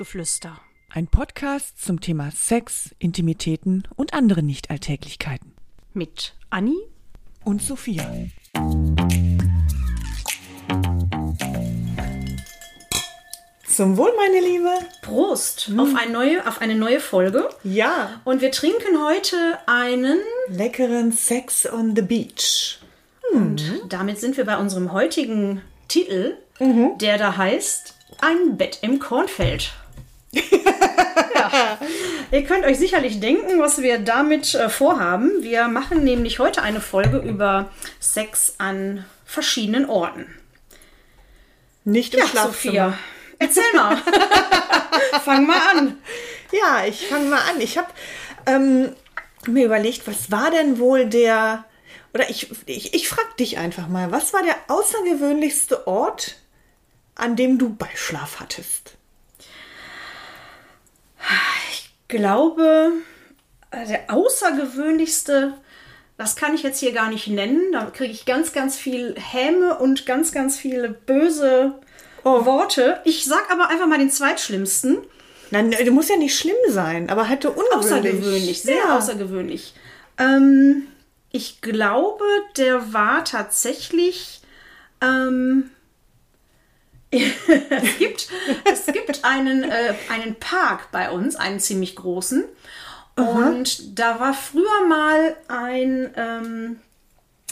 Couchgeflüster. Ein Podcast zum Thema Sex, Intimitäten und andere Nichtalltäglichkeiten. Mit Anni Und Sophia. Zum Wohl, meine Liebe. Prost auf, eine neue, auf eine neue Folge. Ja. Und wir trinken heute einen. Leckeren Sex on the Beach. Und damit sind wir bei unserem heutigen Titel, der da heißt Ein Bett im Kornfeld. Ja. Ihr könnt euch sicherlich denken, was wir damit äh, vorhaben. Wir machen nämlich heute eine Folge über Sex an verschiedenen Orten. Nicht im Ja, Schlafzimmer. Sophia, erzähl mal. Fang mal an. Ja, ich fange mal an. Ich habe ähm, mir überlegt, was war denn wohl der, oder ich, ich, ich frage dich einfach mal, was war der außergewöhnlichste Ort, an dem du Beischlaf hattest? Glaube, äh, der außergewöhnlichste, das kann ich jetzt hier gar nicht nennen. Da kriege ich ganz, ganz viel Häme und ganz, ganz viele böse Worte. Ich sag aber einfach mal den zweitschlimmsten. Nein, du musst ja nicht schlimm sein, aber halt so ungewöhnlich. Außergewöhnlich, sehr ja. außergewöhnlich. Ähm, ich glaube, der war tatsächlich. Ähm, es gibt, es gibt einen, äh, einen Park bei uns, einen ziemlich großen. Und da war früher mal ein, ähm,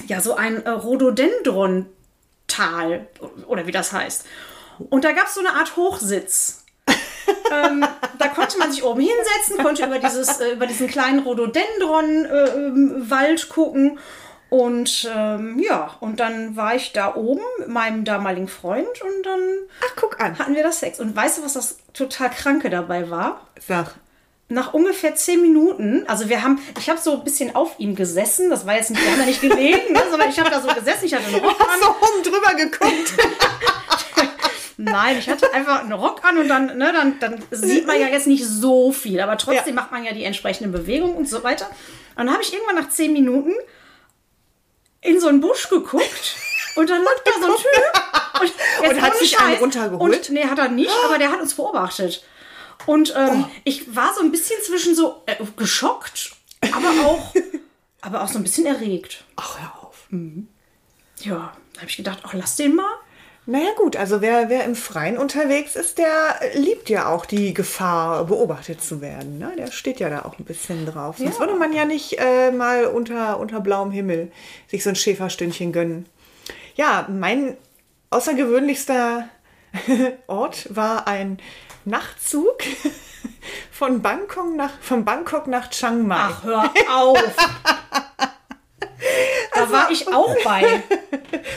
ja, so ein äh, Rhododendron-Tal, oder wie das heißt. Und da gab es so eine Art Hochsitz. ähm, da konnte man sich oben hinsetzen, konnte über, dieses, äh, über diesen kleinen Rhododendron-Wald gucken. Und ähm, ja, und dann war ich da oben mit meinem damaligen Freund und dann Ach, guck an. hatten wir das Sex. Und weißt du, was das total Kranke dabei war? Sag. nach ungefähr zehn Minuten, also wir haben, ich habe so ein bisschen auf ihm gesessen, das war jetzt nicht, wir haben da nicht gelegen, ne, sondern ich habe da so gesessen, ich hatte einen Rock Hast an. du oben drüber geguckt? Nein, ich hatte einfach einen Rock an und dann, ne, dann, dann sieht man ja jetzt nicht so viel, aber trotzdem Ja. macht man ja die entsprechenden Bewegungen und so weiter. Und dann habe ich irgendwann nach zehn Minuten in so einen Busch geguckt und dann lag da so ein Typ und, Und hat sich einen runtergeholt? Und, nee, hat er nicht, aber der hat uns beobachtet. Und ähm, Oh. ich war so ein bisschen zwischen so äh, geschockt, aber auch, aber auch so ein bisschen erregt. Ach, hör auf. Ja, da habe ich gedacht, ach, lass den mal. Naja gut, also wer, wer im Freien unterwegs ist, der liebt ja auch die Gefahr, beobachtet zu werden. Ne? Der steht ja da auch ein bisschen drauf. Sonst würde man ja nicht äh, mal unter, unter blauem Himmel sich so ein Schäferstündchen gönnen. Ja, mein außergewöhnlichster Ort war ein Nachtzug von Bangkok nach, von Bangkok nach Chiang Mai. Ach, hör auf. Da war ich auch bei.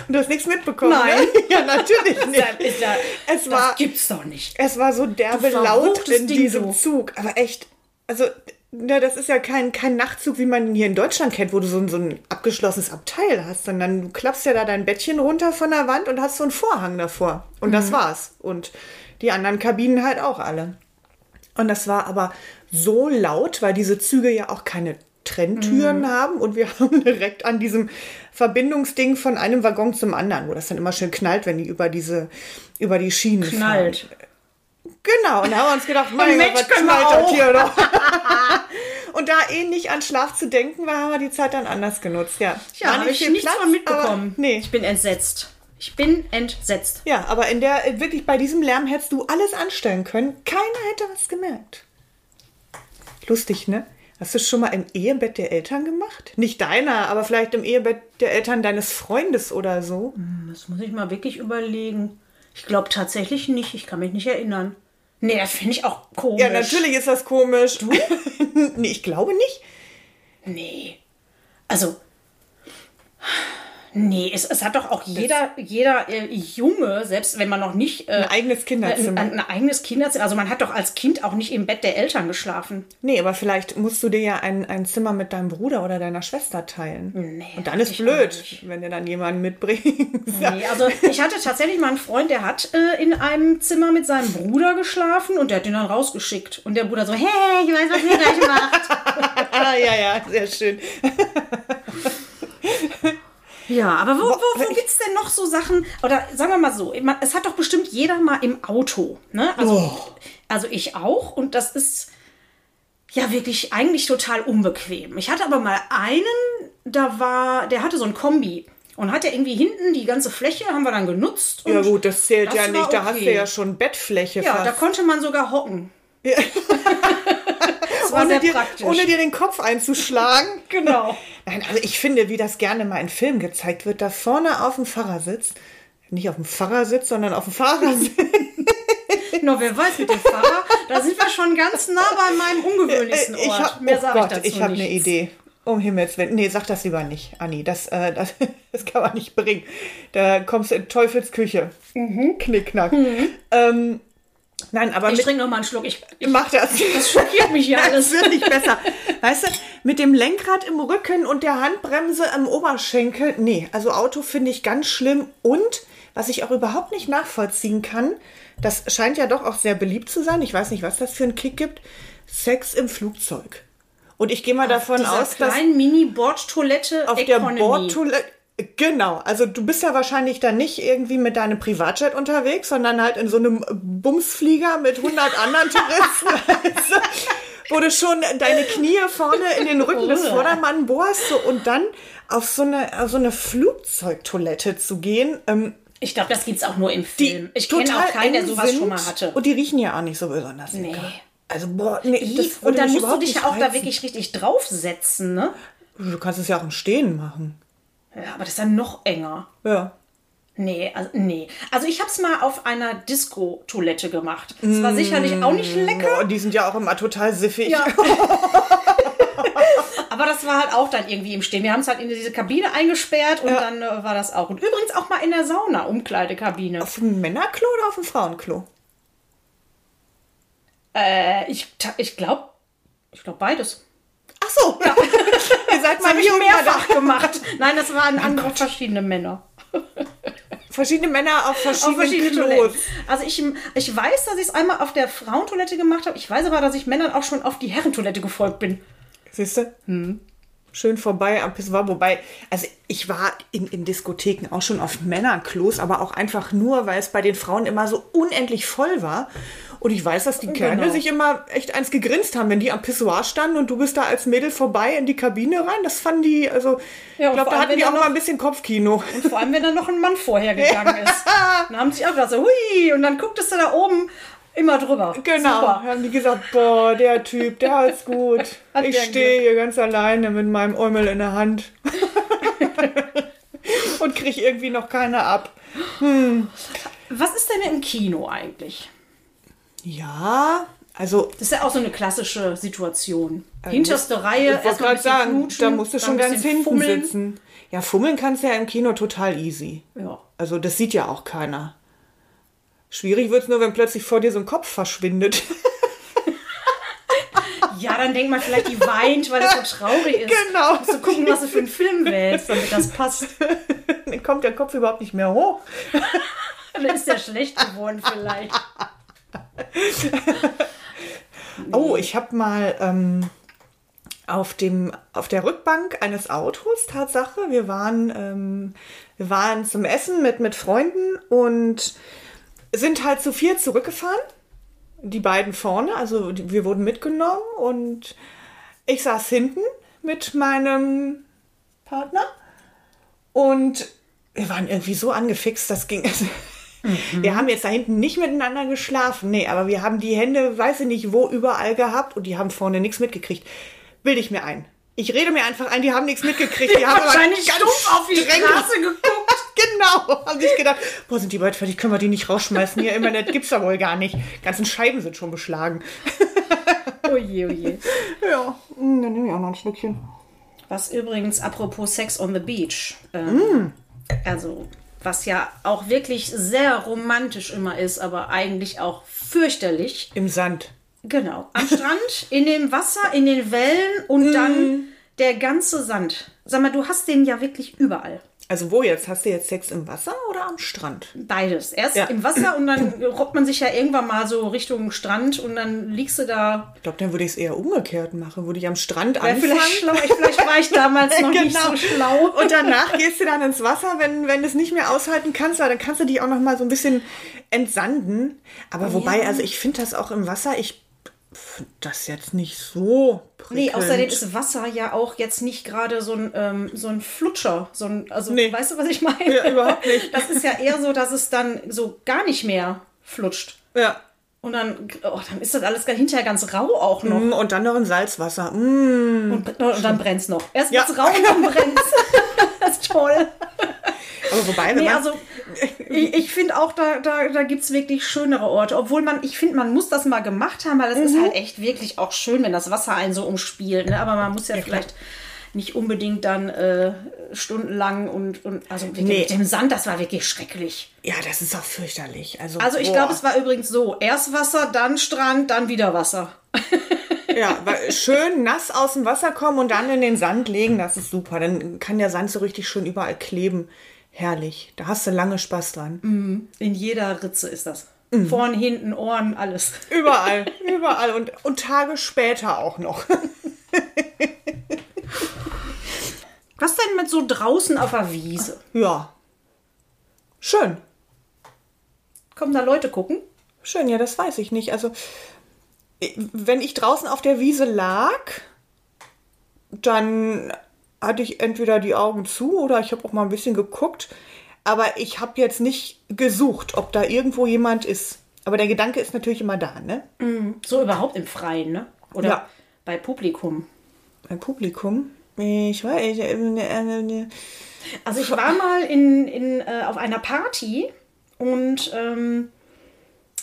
Und du hast nichts mitbekommen? Nein. Ne? Ja, natürlich nicht. Das, ja, Es das war- gibt's doch nicht. Es war so derbe laut in Ding, diesem du. Zug. Aber echt, also, ne, das ist ja kein, kein Nachtzug, wie man ihn hier in Deutschland kennt, wo du so, ein- so ein abgeschlossenes Abteil hast, sondern du klappst ja da dein Bettchen runter von der Wand und hast so einen Vorhang davor. Und Mhm. das war's. Und die anderen Kabinen halt auch alle. Und das war aber so laut, weil diese Züge ja auch keine Trenntüren Mhm. haben und wir haben direkt an diesem Verbindungsding von einem Waggon zum anderen, wo das dann immer schön knallt, wenn die über diese über die Schienen Knallt. fahren. Genau, und da haben wir uns gedacht, mein Gott, was knallt das hier doch? und da eh nicht an Schlaf zu denken war, haben wir die Zeit dann anders genutzt. Ja, Ja, habe ich nichts Platz, von mitbekommen. Nee. Ich bin entsetzt. Ich bin entsetzt. Ja, aber in der, wirklich bei diesem Lärm hättest du alles anstellen können. Keiner hätte was gemerkt. Lustig, ne? Hast du schon mal im Ehebett der Eltern gemacht? Nicht deiner, aber vielleicht im Ehebett der Eltern deines Freundes oder so. Das muss ich mal wirklich überlegen. Ich glaube tatsächlich nicht. Ich kann mich nicht erinnern. Nee, das finde ich auch komisch. Ja, natürlich ist das komisch. Du? nee, ich glaube nicht. Nee. Also. Nee, es, es hat doch auch jeder, jeder äh, Junge, selbst wenn man noch nicht. Äh, Ein eigenes Kinderzimmer. Ein, ein eigenes Kinderzimmer. Also man hat doch als Kind auch nicht im Bett der Eltern geschlafen. Nee, aber vielleicht musst du dir ja ein, ein Zimmer mit deinem Bruder oder deiner Schwester teilen. Nee, Und dann ist blöd, wenn du dann jemanden mitbringst. Nee, also ich hatte tatsächlich mal einen Freund, der hat äh, in einem Zimmer mit seinem Bruder geschlafen und der hat ihn dann rausgeschickt. Und der Bruder so, hey, ich weiß, was ihr gleich macht. ah, ja, ja, sehr schön. Ja, aber wo, wo, wo gibt's denn noch so Sachen? Oder sagen wir mal so, es hat doch bestimmt jeder mal im Auto. Ne? Also, Oh. also ich auch. Und das ist ja wirklich eigentlich total unbequem. Ich hatte aber mal einen, da war, der hatte so ein Kombi. Und hat er irgendwie hinten die ganze Fläche, haben wir dann genutzt. Ja gut, das zählt das ja nicht. Da hast du okay. ja schon Bettfläche Ja, fast. da konnte man sogar hocken. das war ohne, dir, praktisch. ohne dir den Kopf einzuschlagen. genau. Nein, also ich finde, wie das gerne mal in Filmen gezeigt wird, da vorne auf dem Fahrersitz, nicht auf dem Fahrersitz, sondern auf dem Fahrersitz, Nur wer weiß mit dem Fahrer, da sind wir schon ganz nah bei meinem ungewöhnlichsten Ort. ich hab, Mehr oh sage ich dazu ich habe eine. Idee. Um Himmels Willen. Nee, sag das lieber nicht, Anni. Das, äh, das, das kann man nicht bringen. Da kommst du in Teufels Küche. Knickknack. Ähm, nein, aber Ich trinke noch mal einen Schluck. Ich, ich, mach das. das schockiert mich ja Das alles. wird nicht besser. Weißt du, mit dem Lenkrad im Rücken und der Handbremse am Oberschenkel, nee, also Auto finde ich ganz schlimm. Und was ich auch überhaupt nicht nachvollziehen kann, das scheint ja doch auch sehr beliebt zu sein. Ich weiß nicht, was das für einen Kick gibt. Sex im Flugzeug. Und ich gehe mal davon Dieser aus, dass kleinen Mini-Bordtoilette auf der. Bordtoilette. Genau, also du bist ja wahrscheinlich dann nicht irgendwie mit deinem Privatjet unterwegs, sondern halt in so einem Bumsflieger mit 100 anderen Touristen, du, wo du schon deine Knie vorne in den Rücken des Oh. Vordermann bohrst so, und dann auf so eine, auf so eine Flugzeugtoilette zu gehen. Ähm, Ich glaube, das gibt's auch nur im Film. Ich kenne auch keinen, der sowas sind schon mal hatte. Und die riechen ja auch nicht so besonders Nee. lecker. Also, boah, nee, das und dann musst du dich ja auch da reizen. wirklich richtig draufsetzen, ne? Du kannst es ja auch im Stehen machen. Ja, aber das ist dann noch enger. Ja. Nee, also, nee. Also ich habe es mal auf einer Disco-Toilette gemacht. Das war sicherlich auch nicht lecker. Boah, die sind ja auch immer total siffig. Ja. Aber das war halt auch dann irgendwie im Stehen. Wir haben es halt in diese Kabine eingesperrt und Ja. dann äh, war das auch. Und übrigens auch mal in der Sauna, Umkleidekabine. Auf dem Männerklo oder auf dem Frauenklo? Äh, ich ich glaube, ich glaube beides. Ach so. Ihr seid mal hier mehrfach gemacht. Nein, das waren andere verschiedene Männer. Verschiedene Männer auf Auf verschiedenen verschiedene Klos. Toiletten. Also ich, ich weiß, dass ich es einmal auf der Frauentoilette gemacht habe. Ich weiß aber, dass ich Männern auch schon auf die Herrentoilette gefolgt bin. Siehst du? Hm. Schön vorbei am Pissoir. Wobei, also ich war in, in Diskotheken auch schon auf Männerklos, aber auch einfach nur, weil es bei den Frauen immer so unendlich voll war. Und ich weiß, dass die Kerle Genau. sich immer echt eins gegrinst haben, wenn die am Pissoir standen und du bist da als Mädel vorbei in die Kabine rein. Das fanden die, also Ja, ich und glaube, da hatten die auch dann mal noch- ein bisschen Kopfkino. Vor allem, wenn dann noch ein Mann vorher gegangen ist. Dann haben sie auch gedacht, so, hui, und dann gucktest du da oben immer drüber. Genau, Super. haben die gesagt, boah, der Typ, der hat's gut. Hat ich stehe hier ganz alleine mit meinem Eumel in der Hand. Und krieg irgendwie noch keine ab. Was ist denn im Kino eigentlich? Ja, also Das ist ja auch so eine klassische Situation. Hinterste Reihe, ich erstmal ein sagen, knutschen, da musst du schon ganz hinten fummeln. sitzen. Ja, fummeln kannst du ja im Kino total easy. Ja. Also das sieht ja auch keiner. Schwierig wird's nur, wenn plötzlich vor dir so ein Kopf verschwindet. ja, dann denkt man vielleicht, die weint, weil es so traurig ist. Genau. Musst du gucken, was du für einen Film wählst, damit das passt. Dann kommt der Kopf überhaupt nicht mehr hoch. Dann ist der schlecht geworden vielleicht. Oh, ich habe mal ähm, auf, dem, auf der Rückbank eines Autos, Tatsache, wir waren, ähm, wir waren zum Essen mit, mit Freunden und sind halt zu vier zurückgefahren. Die beiden vorne, also wir wurden mitgenommen und ich saß hinten mit meinem Partner und wir waren irgendwie so angefixt, das ging. Wir haben jetzt da hinten nicht miteinander geschlafen, nee, aber wir haben die Hände, weiß ich nicht wo, überall gehabt und die haben vorne nichts mitgekriegt. Bilde ich mir ein. Ich rede mir einfach ein, die haben nichts mitgekriegt. Die haben aber Wahrscheinlich ganz stumpf auf die Straße geguckt. Genau, haben sich gedacht, boah, sind die bald fertig, können wir die nicht rausschmeißen? Hier, Internet gibt's da wohl gar nicht. Die ganzen Scheiben sind schon beschlagen. Oje, oje. Ja, mm, dann nehme ich auch noch ein Schlückchen. Was übrigens, apropos Sex on the Beach, ähm, also was ja auch wirklich sehr romantisch immer ist, aber eigentlich auch fürchterlich. Im Sand. Genau. Am Strand, in dem Wasser, in den Wellen und dann der ganze Sand. Sag mal, du hast den ja wirklich überall. Also wo jetzt? Hast du jetzt Sex im Wasser oder am Strand? Beides. Erst Ja. im Wasser und dann robbt man sich ja irgendwann mal so Richtung Strand und dann liegst du da. Ich glaube, dann würde ich es eher umgekehrt machen. Würde ich am Strand Ja, anfangen. vielleicht, schlau, ich, vielleicht war ich damals noch nicht Genau. so schlau. Und danach gehst du dann ins Wasser, wenn, wenn du es nicht mehr aushalten kannst, dann kannst du dich auch noch mal so ein bisschen entsanden. Aber wobei, also ich finde das auch im Wasser, ich das jetzt nicht so Nee, prickelnd. außerdem ist Wasser ja auch jetzt nicht gerade so ein, ähm, so ein Flutscher. So ein, also, Nee. weißt du, was ich meine? Ja, überhaupt nicht. Das ist ja eher so, dass es dann so gar nicht mehr flutscht. Ja. Und dann, oh, dann ist das alles hinterher ganz rau auch noch. Mm, Und dann noch in Salzwasser. Mm. Und, und dann brennt's noch. Erst Ja. wird's rau und dann brennt's. das ist toll. Aber wobei, wenn Nee, man, also ich, ich finde auch, da, da, da gibt es wirklich schönere Orte. Obwohl man, ich finde, man muss das mal gemacht haben, weil das Mhm. ist halt echt wirklich auch schön, wenn das Wasser einen so umspielt. Ne? Aber man muss ja, vielleicht nicht unbedingt dann äh, stundenlang und, und also Nee. mit dem Sand, das war wirklich schrecklich. ja, das ist auch fürchterlich. Also, Also ich glaube, es war übrigens so, erst Wasser, dann Strand, dann wieder Wasser. Ja, schön nass aus dem Wasser kommen und dann in den Sand legen, das ist super. Dann kann der Sand so richtig schön überall kleben. Herrlich. Da hast du lange Spaß dran. In jeder Ritze ist das. Mhm. Vorn, hinten, Ohren, alles. Überall, überall und, und Tage später auch noch. Was denn mit so draußen auf der Wiese? Ja. Schön. Kommen da Leute gucken? Schön, ja, das weiß ich nicht. Also, wenn ich draußen auf der Wiese lag, dann hatte ich entweder die Augen zu oder ich habe auch mal ein bisschen geguckt. Aber ich habe jetzt nicht gesucht, ob da irgendwo jemand ist. Aber der Gedanke ist natürlich immer da, ne? So überhaupt im Freien, ne? Oder Ja. bei Publikum. Ein Publikum. Ich weiß, ich, äh, äh, äh, Also ich war mal in, in, äh, auf einer Party und ähm,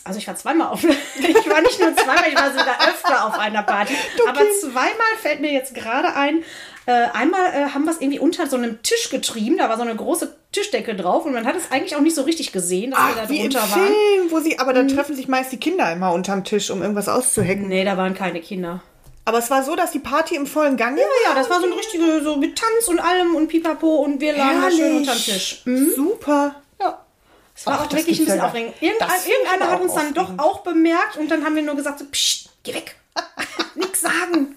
also ich war zweimal auf ich war nicht nur zweimal, ich war sogar öfter auf einer Party. aber zweimal fällt mir jetzt gerade ein, einmal äh, haben wir es irgendwie unter so einem Tisch getrieben, da war so eine große Tischdecke drauf und man hat es eigentlich auch nicht so richtig gesehen, dass wir da Ach, wie im drunter waren. Film, wo sie, aber da treffen sich meist die Kinder immer unterm Tisch, um irgendwas auszuhacken. Nee, da waren keine Kinder. Aber es war so, dass die Party im vollen Gange Ja, das war so ein richtige, so mit Tanz und allem und Pipapo und wir lagen da schön unterm Tisch. Super. Ja. Es war Ach, auch wirklich ein ja bisschen gar- aufregend. Irgendein, irgendeiner hat uns dann doch aufregend. auch bemerkt und dann haben wir nur gesagt, so, psst, geh weg. Nix sagen.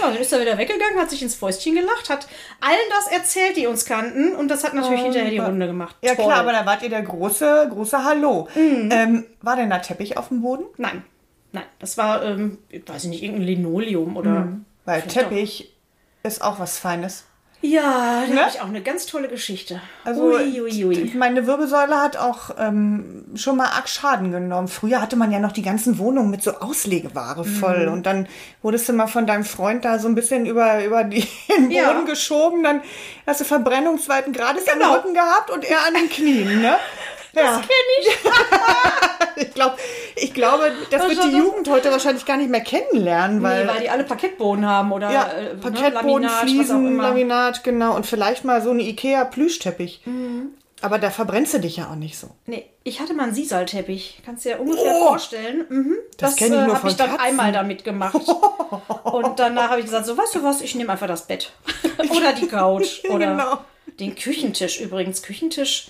Ja, dann ist er wieder weggegangen, hat sich ins Fäustchen gelacht, hat allen das erzählt, die uns kannten und das hat natürlich hinterher die Runde gemacht. Ja Toll. klar, aber da wart ihr der große, große Hallo. Ähm, war denn da Teppich auf dem Boden? Nein, nein, das war, ähm, ich weiß nicht, irgendein Linoleum oder... Weil Vielleicht Teppich ist auch was Feines. Ja, da Ne? habe ich auch eine ganz tolle Geschichte. Also ui, ui, ui. meine Wirbelsäule hat auch ähm, schon mal arg Schaden genommen. Früher hatte man ja noch die ganzen Wohnungen mit so Auslegeware voll. Mhm. Und dann wurdest du mal von deinem Freund da so ein bisschen über, über die, den Boden Ja. geschoben. Dann hast du Verbrennung zweiten Grades am Genau. Rücken gehabt und er an den Knien, ne? Ja. ich, glaub, ich glaube, das wird die das- Jugend heute wahrscheinlich gar nicht mehr kennenlernen, weil, Nee, weil die alle Parkettboden haben oder ja, äh, ne, Parkettboden, Laminat, auch Fliesen. Laminat, genau. Und vielleicht mal so eine Ikea-Plüschteppich. Mhm. Aber da verbrennst du dich ja auch nicht so. Nee, ich hatte mal einen Sisalteppich. Kannst du dir ungefähr Oh! vorstellen. Mhm. Das Das, ich äh, habe ich dann Katzen. einmal damit gemacht. Und danach habe ich gesagt, so weißt du was, ich nehme einfach das Bett. oder die Couch. Oder Genau. den Küchentisch übrigens. Küchentisch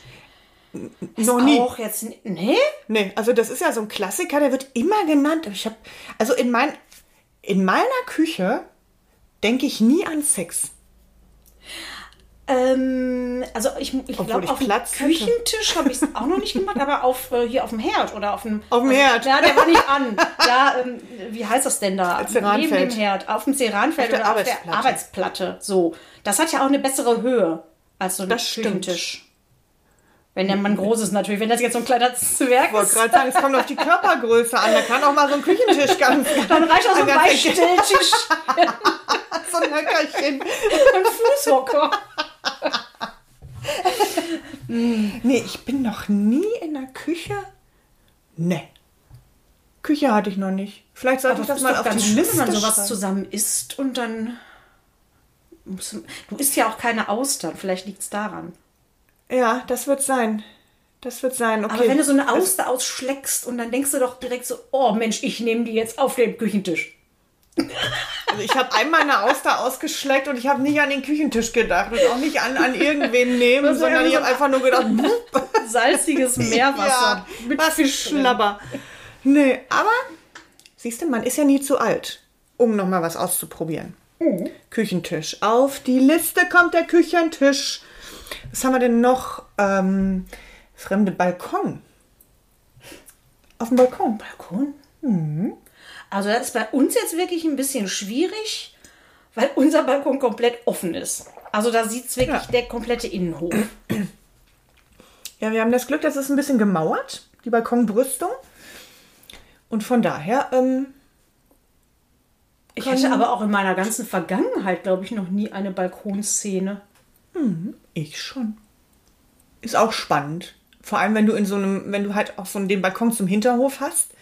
ist Noch nie. auch jetzt... Nee? Nee, also das ist ja so ein Klassiker, der wird immer genannt. Ich habe, also in, mein, in meiner Küche denke ich nie an Sex. Ähm, also ich, ich glaube, auf dem Platz. Küchentisch habe ich es auch noch nicht gemacht, aber auf äh, hier auf dem Herd oder auf dem... Auf dem Herd. Ja, der war nicht an. Ja, ähm, wie heißt das denn da? Ceranfeld. Neben dem Herd. Auf dem Ceranfeld Auf der oder auf der Arbeitsplatte. So. Das hat ja auch eine bessere Höhe als so ein Das stimmt. Wenn der Mann groß ist natürlich. Wenn das jetzt so ein kleiner Zwerg Ich wollte ist, gerade sagen, es kommt auf die Körpergröße an. Da kann auch mal so ein Küchentisch ganz, dann reicht auch so ein Beistelltisch so ein Höckerchen. und Fußhocker. Nee, ich bin noch nie in der Küche. Nee. Küche hatte ich noch nicht. Vielleicht sollte Aber ich das das ist mal auf ganz die schön, Liste wenn man sowas schreiben. zusammen isst und dann... du isst ja auch keine Austern. Vielleicht liegt es daran. Ja, das wird sein. Das wird sein. Okay. Aber wenn du so eine Also- Auster ausschleckst und dann denkst du doch direkt so, oh Mensch, ich nehme die jetzt auf den Küchentisch. Also ich habe einmal eine Auster ausgeschleckt und ich habe nicht an den Küchentisch gedacht und auch nicht an, an irgendwen nehmen, sondern ich habe einfach nur gedacht, Salziges Meerwasser. ja, mit was für. Schlabber. Nee, aber siehst du, man ist ja nie zu alt, um nochmal was auszuprobieren. Mhm. Küchentisch. Auf die Liste kommt der Küchentisch. Was haben wir denn noch? Ähm, fremde Balkon. Auf dem Balkon. Balkon? Also das ist bei uns jetzt wirklich ein bisschen schwierig, weil unser Balkon komplett offen ist. Also da sieht es wirklich Ja. der komplette Innenhof. Ja, wir haben das Glück, das ist ein bisschen gemauert, die Balkonbrüstung. Und von daher, ähm, Ich hatte aber auch in meiner ganzen Vergangenheit, glaube ich, noch nie eine Balkonszene. Ich schon. Ist auch spannend. Vor allem, wenn du in so einem, wenn du halt auch so den Balkon zum Hinterhof hast.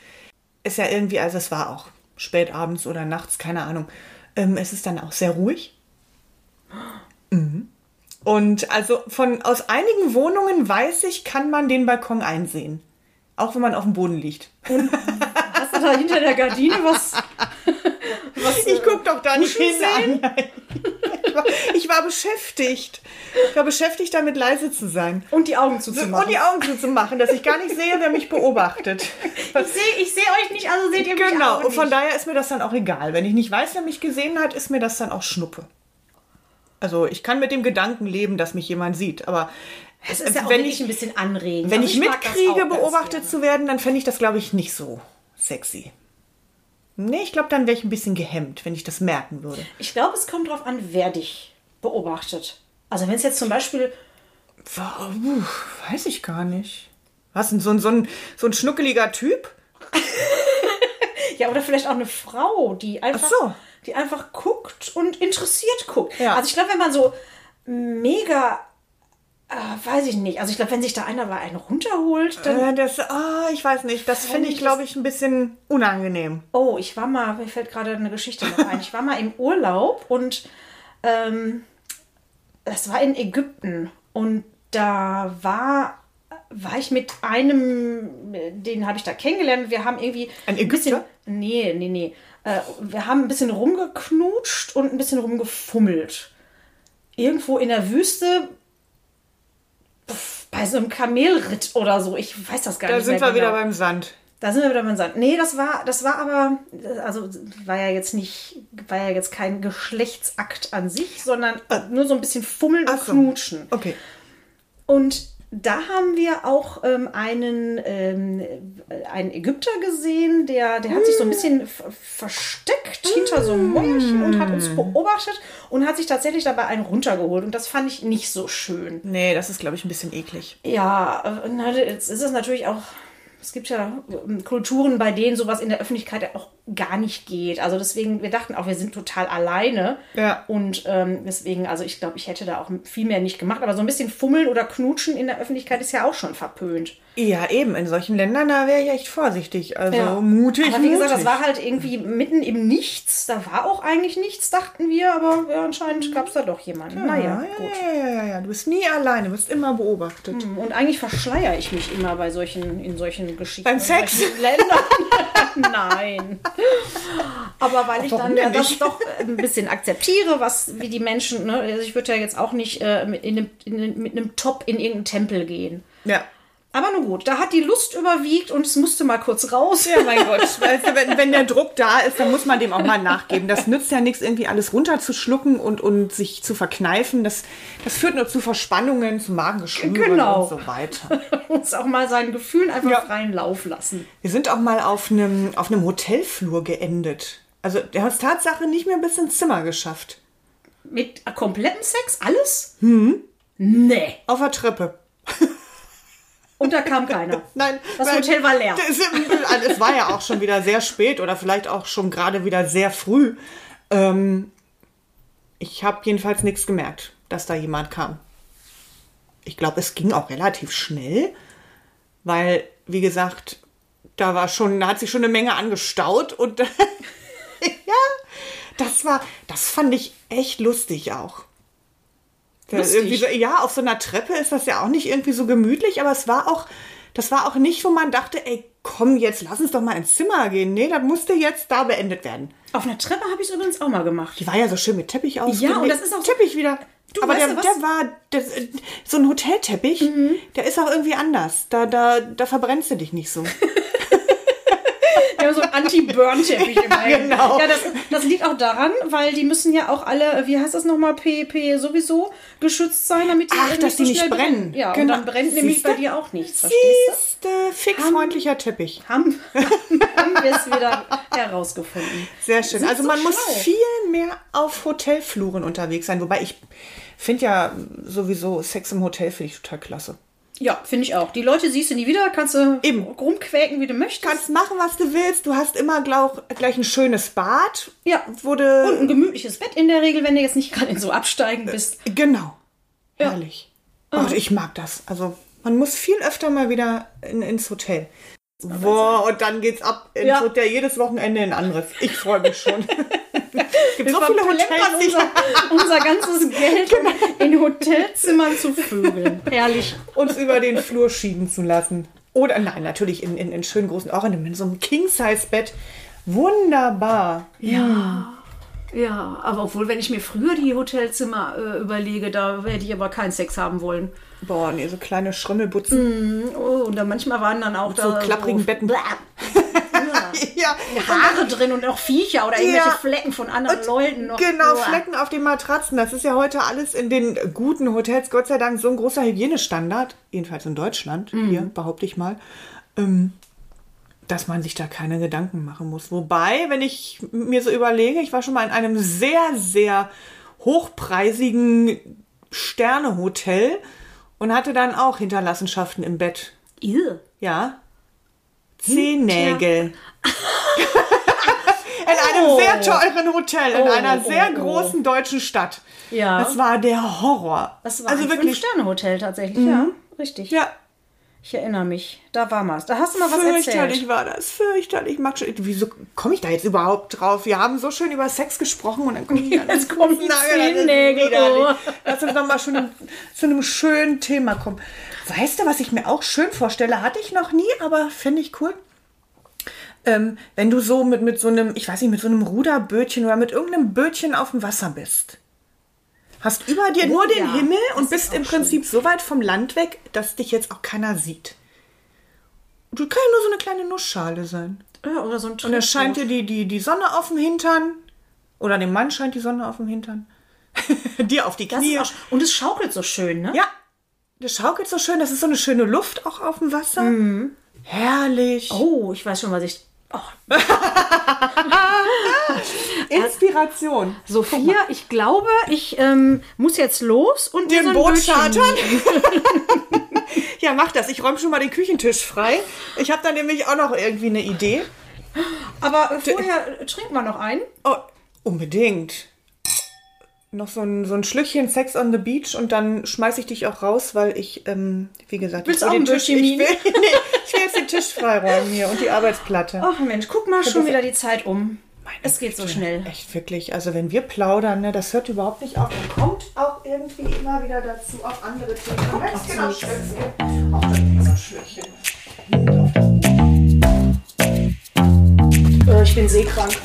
Ist ja irgendwie, also es war auch spät abends oder nachts, keine Ahnung. Ähm, es ist dann auch sehr ruhig. Mhm. Und also von aus einigen Wohnungen weiß ich, kann man den Balkon einsehen. Auch wenn man auf dem Boden liegt. Hast du da hinter der Gardine was? was Ich guck doch da nicht Kuscheln hin. Nein. Ich war, ich war beschäftigt. Ich war beschäftigt, damit leise zu sein. und die Augen zuzumachen. Und die Augen zuzumachen, dass ich gar nicht sehe, wer mich beobachtet. ich sehe ich seh euch nicht, also seht ihr mich Genau, und von nicht. daher ist mir das dann auch egal. Wenn ich nicht weiß, wer mich gesehen hat, ist mir das dann auch Schnuppe. Also ich kann mit dem Gedanken leben, dass mich jemand sieht, aber Es ist ja auch wenn ich, ein bisschen anregend. wenn Also ich auch mitkriege, beobachtet zu werden, dann fände ich das, glaube ich, nicht so sexy. Nee, ich glaube, dann wäre ich ein bisschen gehemmt, wenn ich das merken würde. Ich glaube, es kommt darauf an, wer dich beobachtet. Also wenn es jetzt zum Beispiel Wa- uh, weiß ich gar nicht. Was denn, so ein, so ein, so ein schnuckeliger Typ? Ja, oder vielleicht auch eine Frau, die einfach, Ach so. die einfach guckt und interessiert guckt. Ja. Also ich glaube, wenn man so mega, äh, weiß ich nicht, also ich glaube, wenn sich da einer mal einen runterholt, dann. Äh, das, ah, ich weiß nicht. Das finde ich, glaube ich, ein bisschen unangenehm. Oh, ich war mal, mir fällt gerade eine Geschichte noch ein. Ich war mal im Urlaub und ähm, das war in Ägypten und da war war ich mit einem, den habe ich da kennengelernt. Wir haben irgendwie Ein bisschen, Ägypter? nee, nee, nee. Äh, wir haben ein bisschen rumgeknutscht und ein bisschen rumgefummelt. Irgendwo in der Wüste bei so einem Kamelritt oder so. Ich weiß das gar Da nicht sind mehr wir wieder genau. beim Sand. Da sind wir wieder beim Sand. Nee, das war, das war aber, also war ja jetzt nicht, war ja jetzt kein Geschlechtsakt an sich, sondern nur so ein bisschen Fummeln und Ach so. Knutschen. Okay. Und da haben wir auch ähm, einen, ähm, einen Ägypter gesehen, der, der hat sich so ein bisschen f- versteckt hinter so einem Mäuerchen und hat uns beobachtet und hat sich tatsächlich dabei einen runtergeholt. Und das fand ich nicht so schön. Nee, das ist, glaube ich, ein bisschen eklig. Ja, äh, na, jetzt ist es natürlich auch. Es gibt ja ähm, Kulturen, bei denen sowas in der Öffentlichkeit auch gar nicht geht. Also deswegen, wir dachten auch, wir sind total alleine. Ja. Und ähm, deswegen, also ich glaube, ich hätte da auch viel mehr nicht gemacht. Aber so ein bisschen Fummeln oder Knutschen in der Öffentlichkeit ist ja auch schon verpönt. Ja, eben. In solchen Ländern, da wäre ich echt vorsichtig. Also Ja. mutig, Aber wie gesagt, das mutig. war halt irgendwie mitten im Nichts. Da war auch eigentlich nichts, dachten wir. Aber ja, anscheinend gab es da doch jemanden. naja, ja, gut. ja, ja, ja, ja. Du bist nie alleine, du bist immer beobachtet. Und eigentlich verschleiere ich mich immer bei solchen, in solchen Geschichten. Beim Sex? Ländern. Nein. Aber weil ich Warum dann ja das doch ein bisschen akzeptiere, was wie die Menschen, ne? Also ich würde ja jetzt auch nicht äh, mit, in einem, in, einem- mit einem Top in irgendeinen Tempel gehen. Ja. Aber nun gut, da hat die Lust überwiegt und es musste mal kurz raus. Ja, mein Gott. Weißt du, wenn, wenn der Druck da ist, dann muss man dem auch mal nachgeben. Das nützt ja nichts, irgendwie alles runterzuschlucken und, und sich zu verkneifen. Das, das führt nur zu Verspannungen, zu Magengeschwüren Genau. und so weiter. muss auch mal seinen Gefühlen einfach Ja. freien Lauf lassen. Wir sind auch mal auf einem, auf einem Hotelflur geendet. Also der hat es Tatsache nicht mehr bis ins Zimmer geschafft. Mit komplettem Sex? Alles? Hm? Nee. Auf der Treppe. Und da kam keiner. Nein, Das Hotel war leer. Das, also es war ja auch schon wieder sehr spät oder vielleicht auch schon gerade wieder sehr früh. Ähm, ich habe jedenfalls nichts gemerkt, dass da jemand kam. Ich glaube, es ging auch relativ schnell, weil, wie gesagt, da war schon, da hat sich schon eine Menge angestaut und ja, das war, das fand ich echt lustig auch. So, ja, auf so einer Treppe ist das ja auch nicht irgendwie so gemütlich, aber es war auch, das war auch nicht, wo man dachte, ey, komm jetzt, lass uns doch mal ins Zimmer gehen. Nee, das musste jetzt da beendet werden. Auf einer Treppe habe ich es übrigens auch mal gemacht. Die war ja so schön mit Teppich aus. Ja, und das ist auch so- Teppich wieder. Du, Aber der, der war äh, so ein Hotelteppich, Mhm. der ist auch irgendwie anders. Da, da, da verbrennst du dich nicht so. Wir haben so einen Anti-Burn-Teppich immerhin. genau. Ja, das, das liegt auch daran, weil die müssen ja auch alle, wie heißt das nochmal, PP sowieso geschützt sein, damit die Ach, nicht dass die nicht schnell brennen. Ja, Genau. und dann brennt nämlich Siehste? bei dir auch nichts, verstehst du? Fixfreundlicher Teppich. Haben, haben wir es wieder herausgefunden. Sehr schön. Sind Also so man muss schlau. viel mehr auf Hotelfluren unterwegs sein. Wobei ich finde ja sowieso Sex im Hotel finde ich total klasse. Ja, finde ich auch. Die Leute siehst du nie wieder, kannst du Eben. rumquäken, wie du möchtest. Kannst machen, was du willst. Du hast immer glaub, gleich ein schönes Bad. Ja. Du, und ein gemütliches Bett in der Regel, wenn du jetzt nicht gerade in so Absteigen bist. Genau. Herrlich. Oh, ich mag das. Also man muss viel öfter mal wieder in, ins Hotel. Boah, und dann geht's ab ins Ja. Hotel. Jedes Wochenende ein anderes. Ich freue mich schon. es gibt so viele Hotels. unser, unser ganzes Geld, um in Hotelzimmern zu vögeln. Herrlich. uns über den Flur schieben zu lassen. Oder nein, natürlich in, in, in schönen großen Orten, in so einem King-Size-Bett. Wunderbar. Ja. Ja, aber obwohl, wenn ich mir früher die Hotelzimmer äh, überlege, da hätte ich aber keinen Sex haben wollen. Boah, nee, so kleine Schrümmelbutzen. Oh, und dann manchmal waren dann auch So da klapprigen Betten. Ja, Haare drin und auch Viecher oder irgendwelche Ja. Flecken von anderen Leuten noch. Genau, Uah. Flecken auf den Matratzen. Das ist ja heute alles in den guten Hotels, Gott sei Dank, so ein großer Hygienestandard, jedenfalls in Deutschland, Mhm. hier behaupte ich mal, ähm, dass man sich da keine Gedanken machen muss. Wobei, wenn ich mir so überlege, ich war schon mal in einem sehr, sehr hochpreisigen Sternehotel und hatte dann auch Hinterlassenschaften im Bett. Ew. Ja. Zehennägel. in einem sehr teuren Hotel, in Oh, einer oh, sehr oh. großen deutschen Stadt. Ja. Das war der Horror. Das war also ein. Fünf-Sterne-Hotel tatsächlich, ja. Richtig. Ja, Ich erinnere mich. Da war mal. Da hast du mal was fürchterlich erzählt. war das. Fürchterlich. Mag schon, wieso komme ich da jetzt überhaupt drauf? Wir haben so schön über Sex gesprochen und dann kommen die Jetzt kommen die Zehennägel, oh. Lass uns doch mal schon zu einem schönen Thema kommen. Weißt du, was ich mir auch schön vorstelle? Hatte ich noch nie, aber finde ich cool. Ähm, wenn du so mit, mit so einem, ich weiß nicht, mit so einem Ruderbötchen oder mit irgendeinem Bötchen auf dem Wasser bist. Hast über dir nur den Oh ja, Himmel und das bist ist im Prinzip so weit vom Land weg, dass dich jetzt auch keiner sieht. Du kann ja nur so eine kleine Nussschale sein. Ja, oder so ein Und da scheint dir die, die, die Sonne auf dem Hintern. Oder dem Mann scheint die Sonne auf dem Hintern. dir auf die Knie. Und es schaukelt so schön, ne? Ja, das schaukelt so schön. Das ist so eine schöne Luft auch auf dem Wasser. Herrlich. Oh, ich weiß schon, was ich. Oh, Inspiration. Sophia, ich glaube, ich ähm, muss jetzt los und so Boot chartern? Ja, mach das. Ich räume schon mal den Küchentisch frei. Ich habe da nämlich auch noch irgendwie eine Idee. Aber vorher trinken wir noch einen. Oh, unbedingt. Noch so ein, so ein Schlückchen Sex on the Beach und dann schmeiße ich dich auch raus, weil ich, ähm, wie gesagt, Willst ich auch will den Tisch, ich will, nee, ich will jetzt den Tisch freiräumen hier und die Arbeitsplatte. Ach Mensch, guck mal, schon wieder die Zeit um. Meine Es geht so schnell. Echt wirklich. Also wenn wir plaudern, ne, das hört überhaupt nicht auf. Man kommt auch irgendwie immer wieder dazu, auf andere Themen. Ganz genau, Schätzchen. Auch das. Äh, ich bin seekrank.